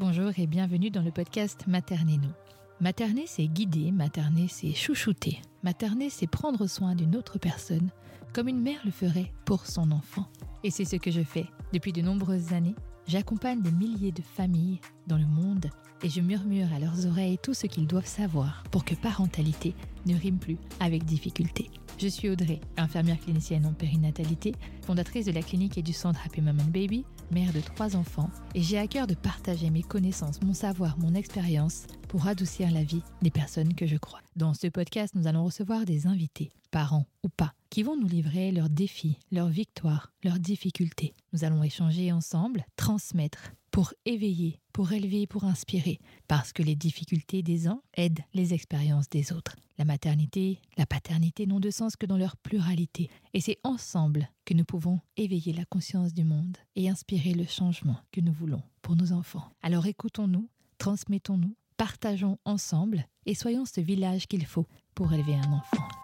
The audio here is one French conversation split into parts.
Bonjour et bienvenue dans le podcast Materner nous. Materner, c'est guider, materner, c'est chouchouter. Materner, c'est prendre soin d'une autre personne, comme une mère le ferait pour son enfant. Et c'est ce que je fais. Depuis de nombreuses années, j'accompagne des milliers de familles dans le monde et je murmure à leurs oreilles tout ce qu'ils doivent savoir pour que parentalité ne rime plus avec difficulté. Je suis Audrey, infirmière clinicienne en périnatalité, fondatrice de la clinique et du centre Happy Mom Baby, mère de trois enfants, et j'ai à cœur de partager mes connaissances, mon savoir, mon expérience pour adoucir la vie des personnes que je crois. Dans ce podcast, nous allons recevoir des invités, parents ou pas, qui vont nous livrer leurs défis, leurs victoires, leurs difficultés. Nous allons échanger ensemble, transmettre, pour éveiller, pour élever, pour inspirer, parce que les difficultés des uns aident les expériences des autres. La maternité, la paternité n'ont de sens que dans leur pluralité, et c'est ensemble que nous pouvons éveiller la conscience du monde et inspirer le changement que nous voulons pour nos enfants. Alors écoutons-nous, transmettons-nous, partageons ensemble et soyons ce village qu'il faut pour élever un enfant.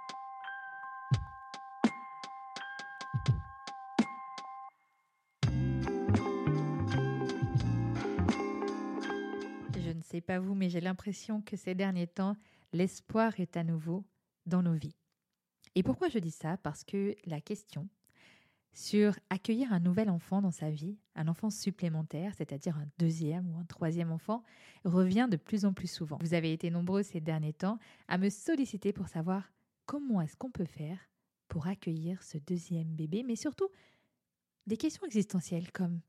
Pas vous, mais j'ai l'impression que ces derniers temps, l'espoir est à nouveau dans nos vies. Et pourquoi je dis ça? Parce que la question sur accueillir un nouvel enfant dans sa vie, un enfant supplémentaire, c'est-à-dire un deuxième ou un troisième enfant, revient de plus en plus souvent. Vous avez été nombreux ces derniers temps à me solliciter pour savoir comment est-ce qu'on peut faire pour accueillir ce deuxième bébé, mais surtout des questions existentielles comme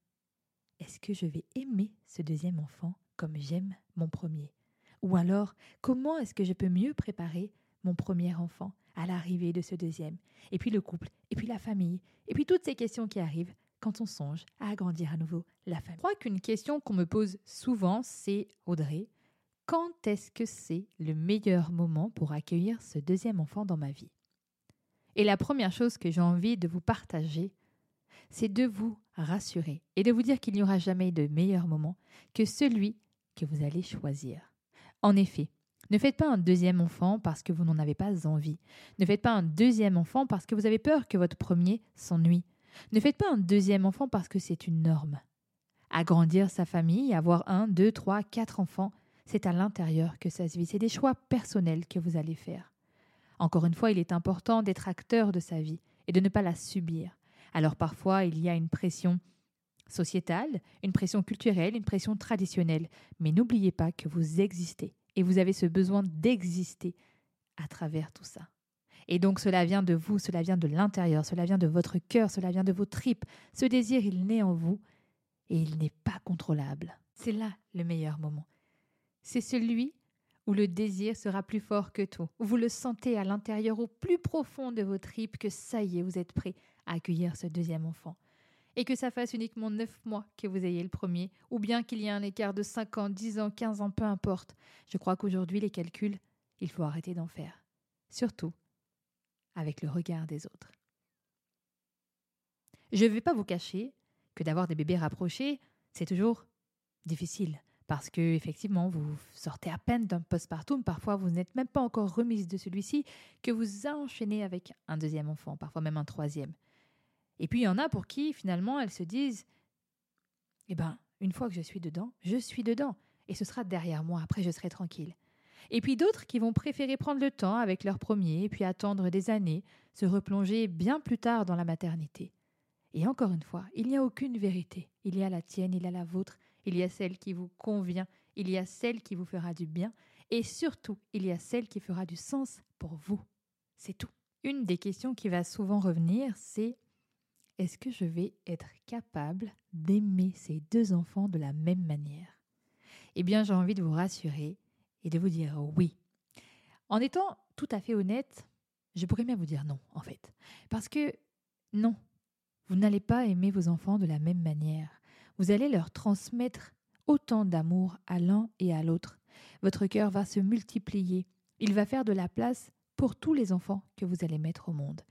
est-ce que je vais aimer ce deuxième enfant comme j'aime mon premier. Ou alors, comment est-ce que je peux mieux préparer mon premier enfant à l'arrivée de ce deuxième? Et puis le couple, et puis la famille, et puis toutes ces questions qui arrivent quand on songe à agrandir à nouveau la famille. Je crois qu'une question qu'on me pose souvent, c'est Audrey, quand est-ce que c'est le meilleur moment pour accueillir ce deuxième enfant dans ma vie? Et la première chose que j'ai envie de vous partager, c'est de vous rassurer et de vous dire qu'il n'y aura jamais de meilleur moment que celui que vous allez choisir. En effet, ne faites pas un deuxième enfant parce que vous n'en avez pas envie. Ne faites pas un deuxième enfant parce que vous avez peur que votre premier s'ennuie. Ne faites pas un deuxième enfant parce que c'est une norme. Agrandir sa famille, avoir un, deux, trois, quatre enfants, c'est à l'intérieur que ça se vit. C'est des choix personnels que vous allez faire. Encore une fois, il est important d'être acteur de sa vie et de ne pas la subir. Alors parfois, il y a une pression sociétale, une pression culturelle, une pression traditionnelle. Mais n'oubliez pas que vous existez et vous avez ce besoin d'exister à travers tout ça. Et donc cela vient de vous, cela vient de l'intérieur, cela vient de votre cœur, cela vient de vos tripes. Ce désir, il naît en vous et il n'est pas contrôlable. C'est là le meilleur moment. C'est celui où le désir sera plus fort que tout, vous le sentez à l'intérieur, au plus profond de vos tripes, que ça y est, vous êtes prêt à accueillir ce deuxième enfant et que ça fasse uniquement neuf mois que vous ayez le premier, ou bien qu'il y ait un écart de cinq ans, dix ans, quinze ans, peu importe. Je crois qu'aujourd'hui, les calculs, il faut arrêter d'en faire. Surtout avec le regard des autres. Je ne vais pas vous cacher que d'avoir des bébés rapprochés, c'est toujours difficile. Parce que, effectivement, vous sortez à peine d'un postpartum, parfois vous n'êtes même pas encore remise de celui-ci, que vous enchaînez avec un deuxième enfant, parfois même un troisième. Et puis il y en a pour qui finalement elles se disent Eh ben, une fois que je suis dedans, je suis dedans, et ce sera derrière moi, après je serai tranquille. Et puis d'autres qui vont préférer prendre le temps avec leur premier, puis attendre des années, se replonger bien plus tard dans la maternité. Et encore une fois, il n'y a aucune vérité. Il y a la tienne, il y a la vôtre, il y a celle qui vous convient, il y a celle qui vous fera du bien, et surtout, il y a celle qui fera du sens pour vous. C'est tout. Une des questions qui va souvent revenir, c'est est-ce que je vais être capable d'aimer ces deux enfants de la même manière? Eh bien, j'ai envie de vous rassurer et de vous dire oui. En étant tout à fait honnête, je pourrais bien vous dire non, en fait. Parce que non, vous n'allez pas aimer vos enfants de la même manière. Vous allez leur transmettre autant d'amour à l'un et à l'autre. Votre cœur va se multiplier. Il va faire de la place pour tous les enfants que vous allez mettre au monde.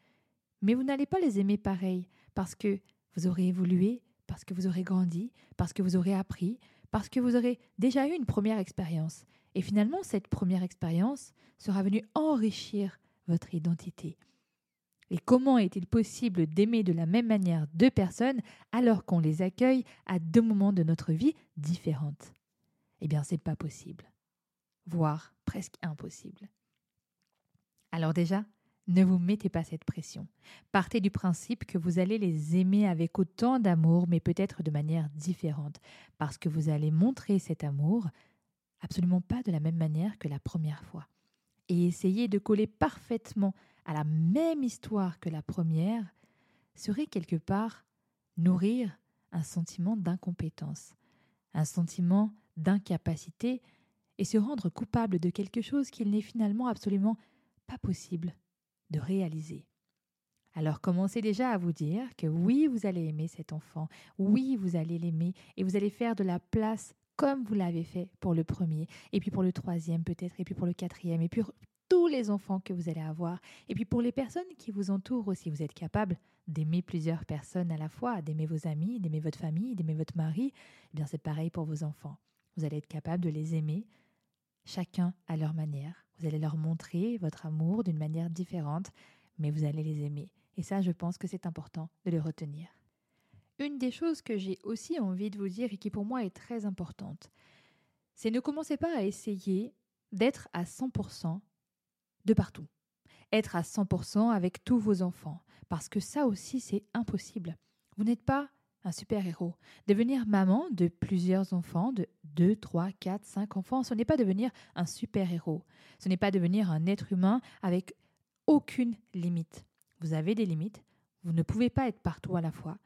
Mais vous n'allez pas les aimer pareil, parce que vous aurez évolué, parce que vous aurez grandi, parce que vous aurez appris, parce que vous aurez déjà eu une première expérience. Et finalement, cette première expérience sera venue enrichir votre identité. Et comment est-il possible d'aimer de la même manière deux personnes alors qu'on les accueille à deux moments de notre vie différentes? Eh bien, c'est pas possible, voire presque impossible. Alors déjà, ne vous mettez pas cette pression. Partez du principe que vous allez les aimer avec autant d'amour, mais peut-être de manière différente, parce que vous allez montrer cet amour absolument pas de la même manière que la première fois. Et essayer de coller parfaitement à la même histoire que la première serait quelque part nourrir un sentiment d'incompétence, un sentiment d'incapacité et se rendre coupable de quelque chose qu'il n'est finalement absolument pas possible de réaliser. Alors commencez déjà à vous dire que oui, vous allez aimer cet enfant, oui, vous allez l'aimer et vous allez faire de la place comme vous l'avez fait pour le premier, et puis pour le troisième peut-être, et puis pour le quatrième, et puis pour tous les enfants que vous allez avoir, et puis pour les personnes qui vous entourent aussi, vous êtes capable d'aimer plusieurs personnes à la fois, d'aimer vos amis, d'aimer votre famille, d'aimer votre mari, eh bien c'est pareil pour vos enfants. Vous allez être capable de les aimer, chacun à leur manière. Vous allez leur montrer votre amour d'une manière différente, mais vous allez les aimer. Et ça, je pense que c'est important de le retenir. Une des choses que j'ai aussi envie de vous dire et qui pour moi est très importante, c'est ne commencez pas à essayer d'être à 100% de partout. Être à 100% avec tous vos enfants, parce que ça aussi c'est impossible. Vous n'êtes pas un super-héros. Devenir maman de plusieurs enfants, de 2, 3, 4, 5 enfants, ce n'est pas devenir un super-héros. Ce n'est pas devenir un être humain avec aucune limite. Vous avez des limites, vous ne pouvez pas être partout à la fois.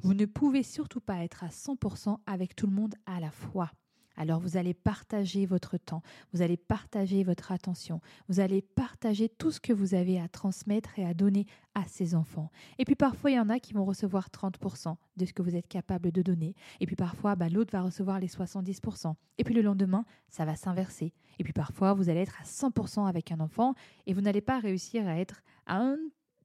Vous ne pouvez surtout pas être à 100% avec tout le monde à la fois. Alors vous allez partager votre temps, vous allez partager votre attention, vous allez partager tout ce que vous avez à transmettre et à donner à ces enfants. Et puis parfois, il y en a qui vont recevoir 30% de ce que vous êtes capable de donner. Et puis parfois, bah, l'autre va recevoir les 70%. Et puis le lendemain, ça va s'inverser. Et puis parfois, vous allez être à 100% avec un enfant et vous n'allez pas réussir à être à un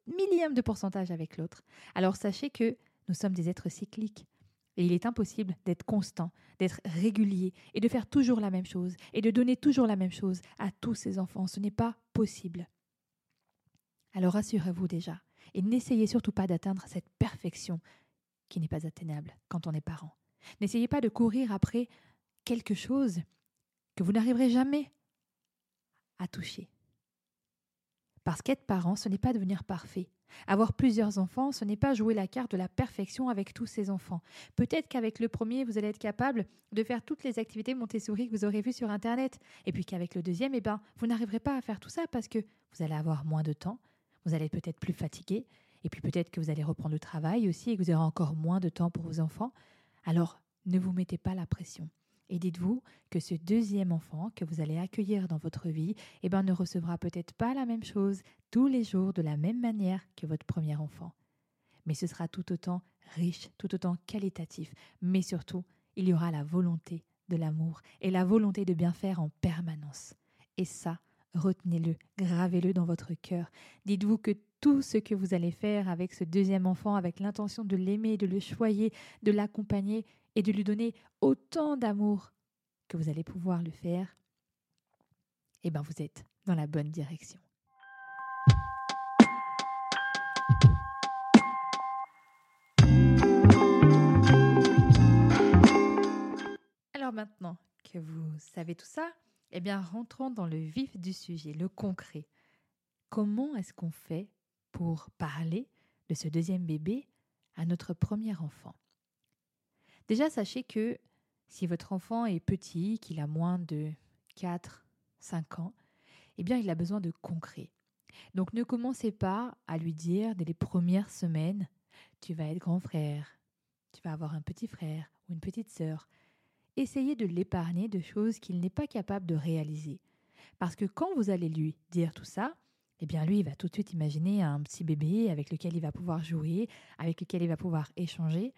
millième de pourcentage avec l'autre. Alors sachez que nous sommes des êtres cycliques. Et il est impossible d'être constant, d'être régulier et de faire toujours la même chose et de donner toujours la même chose à tous ces enfants. Ce n'est pas possible. Alors rassurez-vous déjà et n'essayez surtout pas d'atteindre cette perfection qui n'est pas atteignable quand on est parent. N'essayez pas de courir après quelque chose que vous n'arriverez jamais à toucher. Parce qu'être parent, ce n'est pas devenir parfait. Avoir plusieurs enfants, ce n'est pas jouer la carte de la perfection avec tous ces enfants. Peut-être qu'avec le premier, vous allez être capable de faire toutes les activités Montessori que vous aurez vues sur Internet. Et puis qu'avec le deuxième, eh ben, vous n'arriverez pas à faire tout ça parce que vous allez avoir moins de temps, vous allez peut-être plus fatigué, et puis peut-être que vous allez reprendre le travail aussi et que vous aurez encore moins de temps pour vos enfants. Alors, ne vous mettez pas la pression. Et dites-vous que ce deuxième enfant que vous allez accueillir dans votre vie eh ben, ne recevra peut-être pas la même chose tous les jours de la même manière que votre premier enfant. Mais ce sera tout autant riche, tout autant qualitatif. Mais surtout, il y aura la volonté de l'amour et la volonté de bien faire en permanence. Et ça, retenez-le, gravez-le dans votre cœur. Dites-vous que tout ce que vous allez faire avec ce deuxième enfant, avec l'intention de l'aimer, de le choyer, de l'accompagner, et de lui donner autant d'amour que vous allez pouvoir le faire, eh bien vous êtes dans la bonne direction. Alors maintenant que vous savez tout ça, eh bien rentrons dans le vif du sujet, le concret. Comment est-ce qu'on fait pour parler de ce deuxième bébé à notre premier enfant? Déjà, sachez que si votre enfant est petit, qu'il a moins de 4, 5 ans, eh bien, il a besoin de concret. Donc, ne commencez pas à lui dire dès les premières semaines, tu vas être grand frère, tu vas avoir un petit frère ou une petite sœur. Essayez de l'épargner de choses qu'il n'est pas capable de réaliser. Parce que quand vous allez lui dire tout ça, eh bien lui, il va tout de suite imaginer un petit bébé avec lequel il va pouvoir jouer, avec lequel il va pouvoir échanger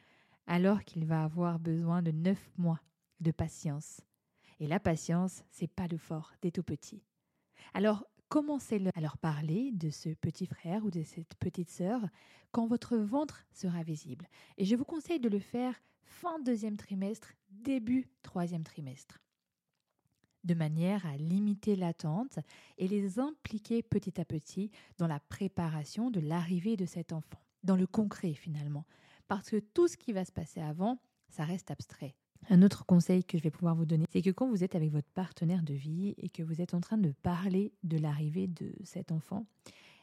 alors qu'il va avoir besoin de neuf mois de patience. Et la patience, c'est pas le fort des tout petits. Alors, commencez à leur parler de ce petit frère ou de cette petite sœur quand votre ventre sera visible. Et je vous conseille de le faire fin deuxième trimestre, début troisième trimestre de manière à limiter l'attente et les impliquer petit à petit dans la préparation de l'arrivée de cet enfant, dans le concret finalement, parce que tout ce qui va se passer avant, ça reste abstrait. Un autre conseil que je vais pouvoir vous donner, c'est que quand vous êtes avec votre partenaire de vie et que vous êtes en train de parler de l'arrivée de cet enfant,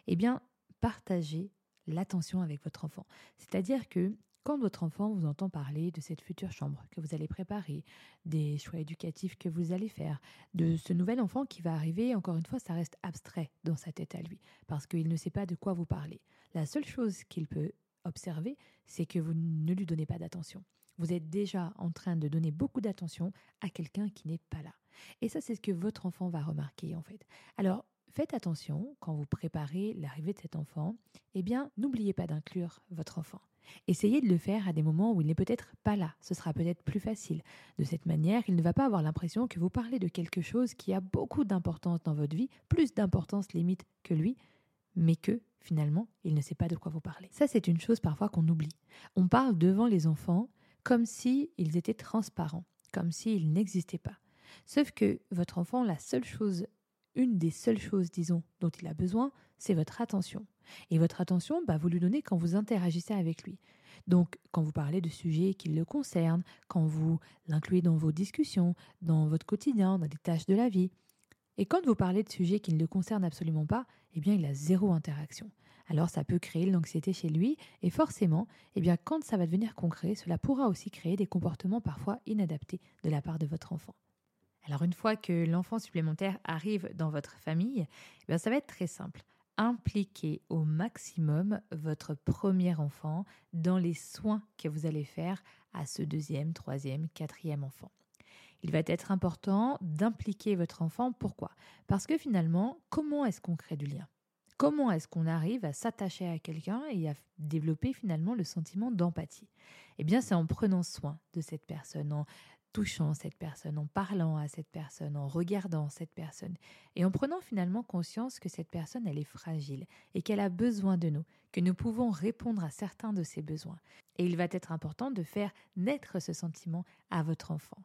eh bien, partagez l'attention avec votre enfant. C'est-à-dire que quand votre enfant vous entend parler de cette future chambre que vous allez préparer, des choix éducatifs que vous allez faire, de ce nouvel enfant qui va arriver, encore une fois, ça reste abstrait dans sa tête à lui, parce qu'il ne sait pas de quoi vous parlez. La seule chose qu'il peut observer, c'est que vous ne lui donnez pas d'attention. Vous êtes déjà en train de donner beaucoup d'attention à quelqu'un qui n'est pas là. Et ça, c'est ce que votre enfant va remarquer en fait. Alors, faites attention quand vous préparez l'arrivée de cet enfant. Eh bien, n'oubliez pas d'inclure votre enfant. Essayez de le faire à des moments où il n'est peut-être pas là. Ce sera peut-être plus facile. De cette manière, il ne va pas avoir l'impression que vous parlez de quelque chose qui a beaucoup d'importance dans votre vie, plus d'importance limite que lui, mais que finalement, il ne sait pas de quoi vous parlez. Ça, c'est une chose parfois qu'on oublie. On parle devant les enfants comme s'ils étaient transparents, comme s'ils n'existaient pas. Sauf que votre enfant, la seule chose, une des seules choses, disons, dont il a besoin, c'est votre attention. Et votre attention, bah, vous lui donnez quand vous interagissez avec lui. Donc, quand vous parlez de sujets qui le concernent, quand vous l'incluez dans vos discussions, dans votre quotidien, dans des tâches de la vie. Et quand vous parlez de sujets qui ne le concernent absolument pas, eh bien, il a zéro interaction alors ça peut créer l'anxiété chez lui et forcément, eh bien quand ça va devenir concret, cela pourra aussi créer des comportements parfois inadaptés de la part de votre enfant. Alors une fois que l'enfant supplémentaire arrive dans votre famille, eh bien ça va être très simple. Impliquez au maximum votre premier enfant dans les soins que vous allez faire à ce deuxième, troisième, quatrième enfant. Il va être important d'impliquer votre enfant. Pourquoi? Parce que finalement, comment est-ce qu'on crée du lien? Comment est-ce qu'on arrive à s'attacher à quelqu'un et à développer finalement le sentiment d'empathie? Eh bien, c'est en prenant soin de cette personne, en touchant cette personne, en parlant à cette personne, en regardant cette personne, et en prenant finalement conscience que cette personne, elle est fragile et qu'elle a besoin de nous, que nous pouvons répondre à certains de ses besoins. Et il va être important de faire naître ce sentiment à votre enfant.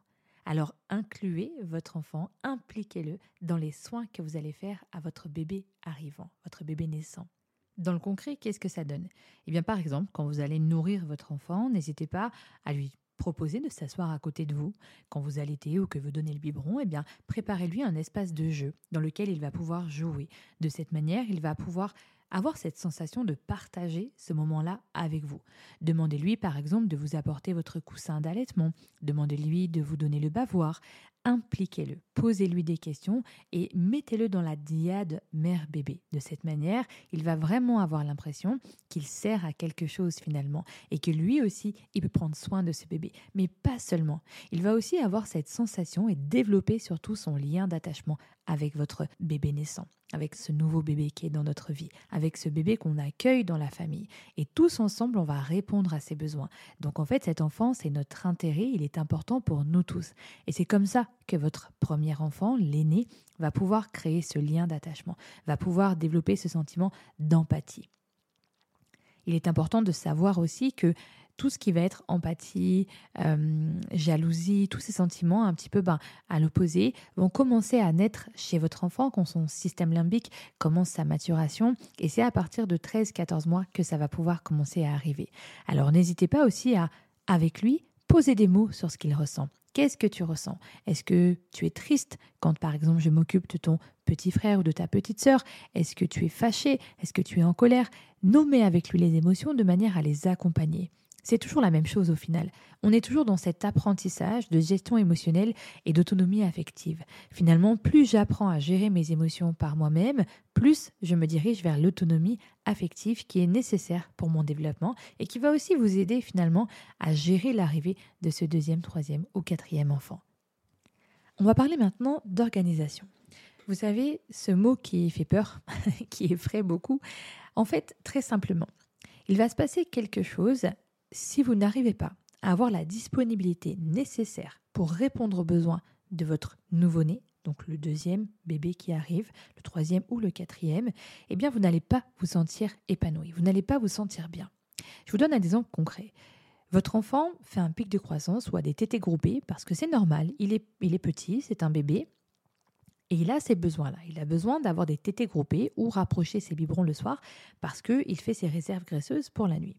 Alors incluez votre enfant, impliquez-le dans les soins que vous allez faire à votre bébé arrivant, votre bébé naissant. Dans le concret, qu'est-ce que ça donne? Eh bien, par exemple, quand vous allez nourrir votre enfant, n'hésitez pas à lui proposer de s'asseoir à côté de vous. Quand vous allaitez ou que vous donnez le biberon, eh bien, préparez-lui un espace de jeu dans lequel il va pouvoir jouer. De cette manière, il va pouvoir avoir cette sensation de partager ce moment-là avec vous. Demandez-lui par exemple de vous apporter votre coussin d'allaitement, demandez-lui de vous donner le bavoir, impliquez-le, posez-lui des questions et mettez-le dans la diade mère-bébé. De cette manière, il va vraiment avoir l'impression qu'il sert à quelque chose finalement et que lui aussi, il peut prendre soin de ce bébé. Mais pas seulement. Il va aussi avoir cette sensation et développer surtout son lien d'attachement avec votre bébé naissant, avec ce nouveau bébé qui est dans notre vie, avec ce bébé qu'on accueille dans la famille. Et tous ensemble, on va répondre à ses besoins. Donc en fait, cet enfant, c'est notre intérêt, il est important pour nous tous. Et c'est comme ça que votre premier enfant, l'aîné, va pouvoir créer ce lien d'attachement, va pouvoir développer ce sentiment d'empathie. Il est important de savoir aussi que tout ce qui va être empathie, euh, jalousie, tous ces sentiments un petit peu ben, à l'opposé vont commencer à naître chez votre enfant quand son système limbique commence sa maturation et c'est à partir de 13-14 mois que ça va pouvoir commencer à arriver. Alors n'hésitez pas aussi à, avec lui, poser des mots sur ce qu'il ressent. Qu'est-ce que tu ressens? Est-ce que tu es triste quand par exemple je m'occupe de ton petit frère ou de ta petite sœur? Est-ce que tu es fâché? Est-ce que tu es en colère? Nommez avec lui les émotions de manière à les accompagner. C'est toujours la même chose au final. On est toujours dans cet apprentissage de gestion émotionnelle et d'autonomie affective. Finalement, plus j'apprends à gérer mes émotions par moi-même, plus je me dirige vers l'autonomie affective qui est nécessaire pour mon développement et qui va aussi vous aider finalement à gérer l'arrivée de ce deuxième, troisième ou quatrième enfant. On va parler maintenant d'organisation. Vous savez, ce mot qui fait peur, qui effraie beaucoup, en fait, très simplement, il va se passer quelque chose si vous n'arrivez pas à avoir la disponibilité nécessaire pour répondre aux besoins de votre nouveau-né, donc le deuxième bébé qui arrive, le troisième ou le quatrième, eh bien vous n'allez pas vous sentir épanoui, vous n'allez pas vous sentir bien. Je vous donne un exemple concret. Votre enfant fait un pic de croissance ou a des tétés groupés parce que c'est normal, il est, petit, c'est un bébé, et il a ces besoins-là. Il a besoin d'avoir des tétés groupés ou rapprocher ses biberons le soir parce qu'il fait ses réserves graisseuses pour la nuit.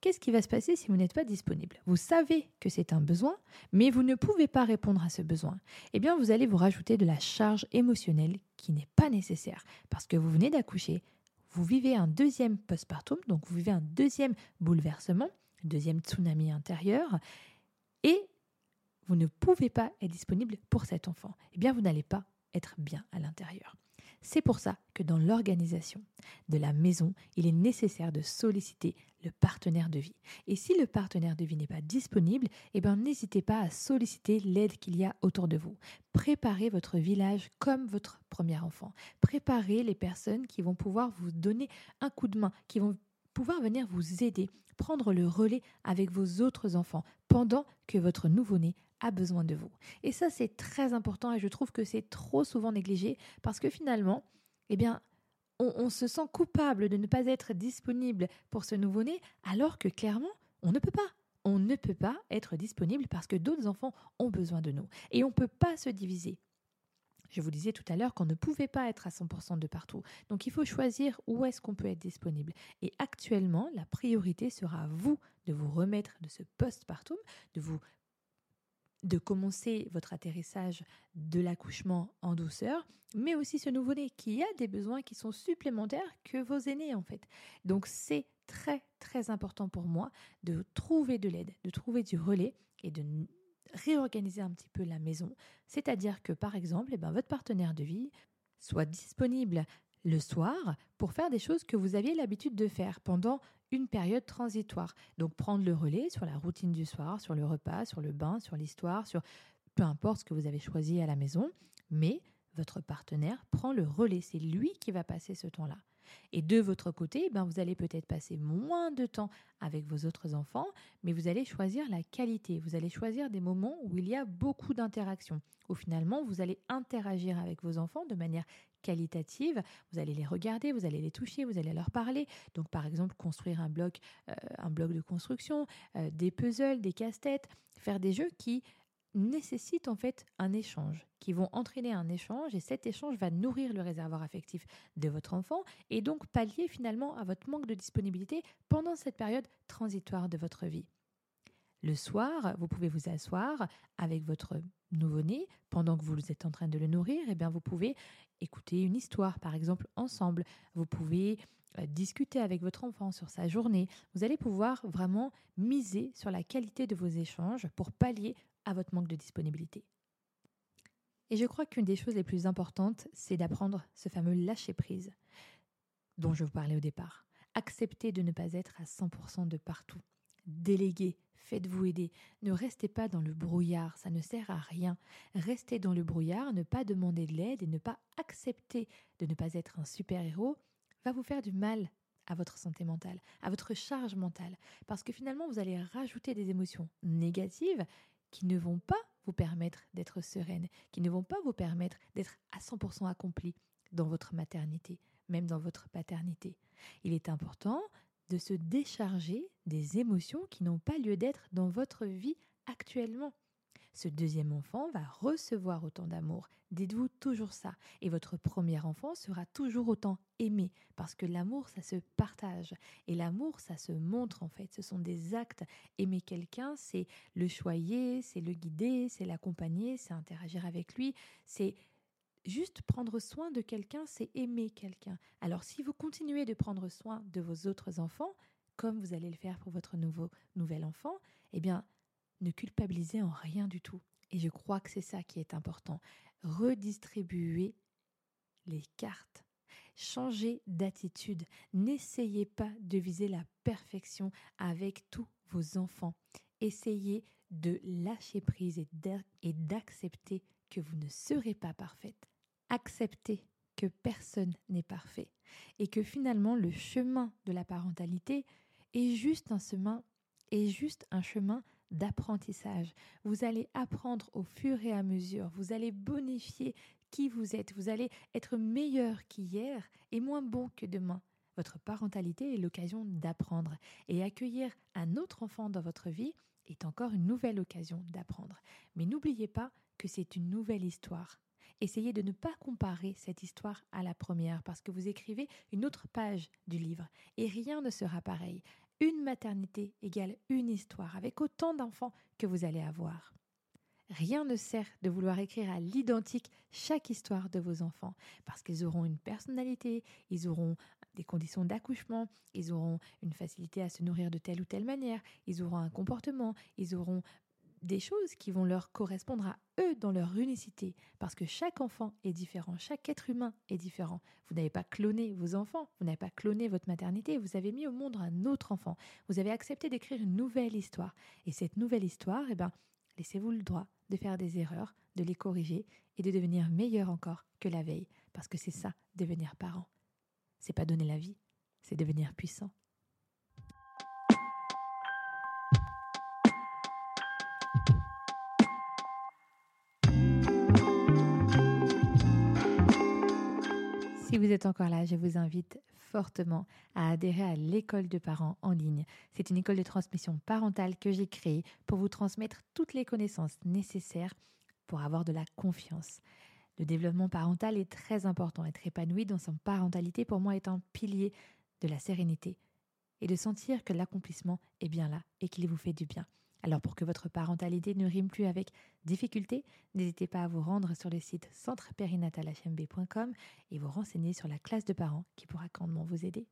Qu'est-ce qui va se passer si vous n'êtes pas disponible? Vous savez que c'est un besoin, mais vous ne pouvez pas répondre à ce besoin. Eh bien, vous allez vous rajouter de la charge émotionnelle qui n'est pas nécessaire parce que vous venez d'accoucher, vous vivez un deuxième postpartum, donc vous vivez un deuxième bouleversement, un deuxième tsunami intérieur, et vous ne pouvez pas être disponible pour cet enfant. Eh bien, vous n'allez pas être bien à l'intérieur. C'est pour ça que dans l'organisation de la maison, il est nécessaire de solliciter le partenaire de vie. Et si le partenaire de vie n'est pas disponible, eh bien n'hésitez pas à solliciter l'aide qu'il y a autour de vous. Préparez votre village comme votre premier enfant. Préparez les personnes qui vont pouvoir vous donner un coup de main, qui vont pouvoir venir vous aider, prendre le relais avec vos autres enfants pendant que votre nouveau-né a besoin de vous. Et ça, c'est très important et je trouve que c'est trop souvent négligé parce que finalement, eh bien, on, se sent coupable de ne pas être disponible pour ce nouveau-né alors que clairement, on ne peut pas. On ne peut pas être disponible parce que d'autres enfants ont besoin de nous. Et on ne peut pas se diviser. Je vous disais tout à l'heure qu'on ne pouvait pas être à 100% de partout. Donc il faut choisir où est-ce qu'on peut être disponible. Et actuellement, la priorité sera à vous de vous remettre de ce postpartum, de vous de commencer votre atterrissage de l'accouchement en douceur, mais aussi ce nouveau-né qui a des besoins qui sont supplémentaires que vos aînés en fait. Donc c'est très très important pour moi de trouver de l'aide, de trouver du relais et de réorganiser un petit peu la maison. C'est-à-dire que par exemple, eh ben, votre partenaire de vie soit disponible le soir pour faire des choses que vous aviez l'habitude de faire pendant une période transitoire. Donc prendre le relais sur la routine du soir, sur le repas, sur le bain, sur l'histoire, sur peu importe ce que vous avez choisi à la maison, mais votre partenaire prend le relais, c'est lui qui va passer ce temps-là. Et de votre côté, ben vous allez peut-être passer moins de temps avec vos autres enfants, mais vous allez choisir la qualité. Vous allez choisir des moments où il y a beaucoup d'interactions, où finalement vous allez interagir avec vos enfants de manière qualitative. Vous allez les regarder, vous allez les toucher, vous allez leur parler. Donc par exemple construire un bloc, euh, un bloc de construction, euh, des puzzles, des casse-têtes, faire des jeux qui nécessitent en fait un échange, qui vont entraîner un échange et cet échange va nourrir le réservoir affectif de votre enfant et donc pallier finalement à votre manque de disponibilité pendant cette période transitoire de votre vie. Le soir, vous pouvez vous asseoir avec votre nouveau-né. Pendant que vous êtes en train de le nourrir, et eh bien vous pouvez écouter une histoire par exemple ensemble, vous pouvez euh, discuter avec votre enfant sur sa journée, vous allez pouvoir vraiment miser sur la qualité de vos échanges pour pallier à votre manque de disponibilité. Et je crois qu'une des choses les plus importantes, c'est d'apprendre ce fameux lâcher-prise dont je vous parlais au départ. Accepter de ne pas être à 100% de partout. Déléguer, faites-vous aider. Ne restez pas dans le brouillard, ça ne sert à rien. Restez dans le brouillard, ne pas demander de l'aide et ne pas accepter de ne pas être un super-héros va vous faire du mal à votre santé mentale, à votre charge mentale, parce que finalement vous allez rajouter des émotions négatives qui ne vont pas vous permettre d'être sereine, qui ne vont pas vous permettre d'être à 100% accompli dans votre maternité, même dans votre paternité. Il est important de se décharger des émotions qui n'ont pas lieu d'être dans votre vie actuellement. Ce deuxième enfant va recevoir autant d'amour. Dites-vous toujours ça. Et votre premier enfant sera toujours autant aimé. Parce que l'amour, ça se partage. Et l'amour, ça se montre en fait. Ce sont des actes. Aimer quelqu'un, c'est le choyer, c'est le guider, c'est l'accompagner, c'est interagir avec lui, c'est juste prendre soin de quelqu'un, c'est aimer quelqu'un. Alors si vous continuez de prendre soin de vos autres enfants, comme vous allez le faire pour votre nouveau nouvel enfant, eh bien, ne culpabilisez en rien du tout. Et je crois que c'est ça qui est important. Redistribuer les cartes. Changez d'attitude. N'essayez pas de viser la perfection avec tous vos enfants. Essayez de lâcher prise et d'accepter que vous ne serez pas parfaite accepter que personne n'est parfait et que finalement le chemin de la parentalité est juste un chemin est juste un chemin d'apprentissage. Vous allez apprendre au fur et à mesure, vous allez bonifier qui vous êtes, vous allez être meilleur qu'hier et moins bon que demain. Votre parentalité est l'occasion d'apprendre et accueillir un autre enfant dans votre vie est encore une nouvelle occasion d'apprendre. Mais n'oubliez pas que c'est une nouvelle histoire essayez de ne pas comparer cette histoire à la première parce que vous écrivez une autre page du livre et rien ne sera pareil. Une maternité égale une histoire avec autant d'enfants que vous allez avoir. Rien ne sert de vouloir écrire à l'identique chaque histoire de vos enfants, parce qu'ils auront une personnalité, ils auront des conditions d'accouchement, ils auront une facilité à se nourrir de telle ou telle manière, ils auront un comportement, ils auront des choses qui vont leur correspondre à eux dans leur unicité, parce que chaque enfant est différent, chaque être humain est différent. Vous n'avez pas cloné vos enfants, vous n'avez pas cloné votre maternité, vous avez mis au monde un autre enfant, vous avez accepté d'écrire une nouvelle histoire. Et cette nouvelle histoire, eh ben, laissez-vous le droit de faire des erreurs, de les corriger et de devenir meilleur encore que la veille, parce que c'est ça, devenir parent. C'est pas donner la vie, c'est devenir puissant. Vous êtes encore là, je vous invite fortement à adhérer à l'école de parents en ligne. C'est une école de transmission parentale que j'ai créée pour vous transmettre toutes les connaissances nécessaires pour avoir de la confiance. Le développement parental est très important. Être épanoui dans son parentalité, pour moi, est un pilier de la sérénité et de sentir que l'accomplissement est bien là et qu'il vous fait du bien. Alors pour que votre parentalité ne rime plus avec difficulté, n'hésitez pas à vous rendre sur le site centrepérinatalhmb.com et vous renseigner sur la classe de parents qui pourra grandement vous aider.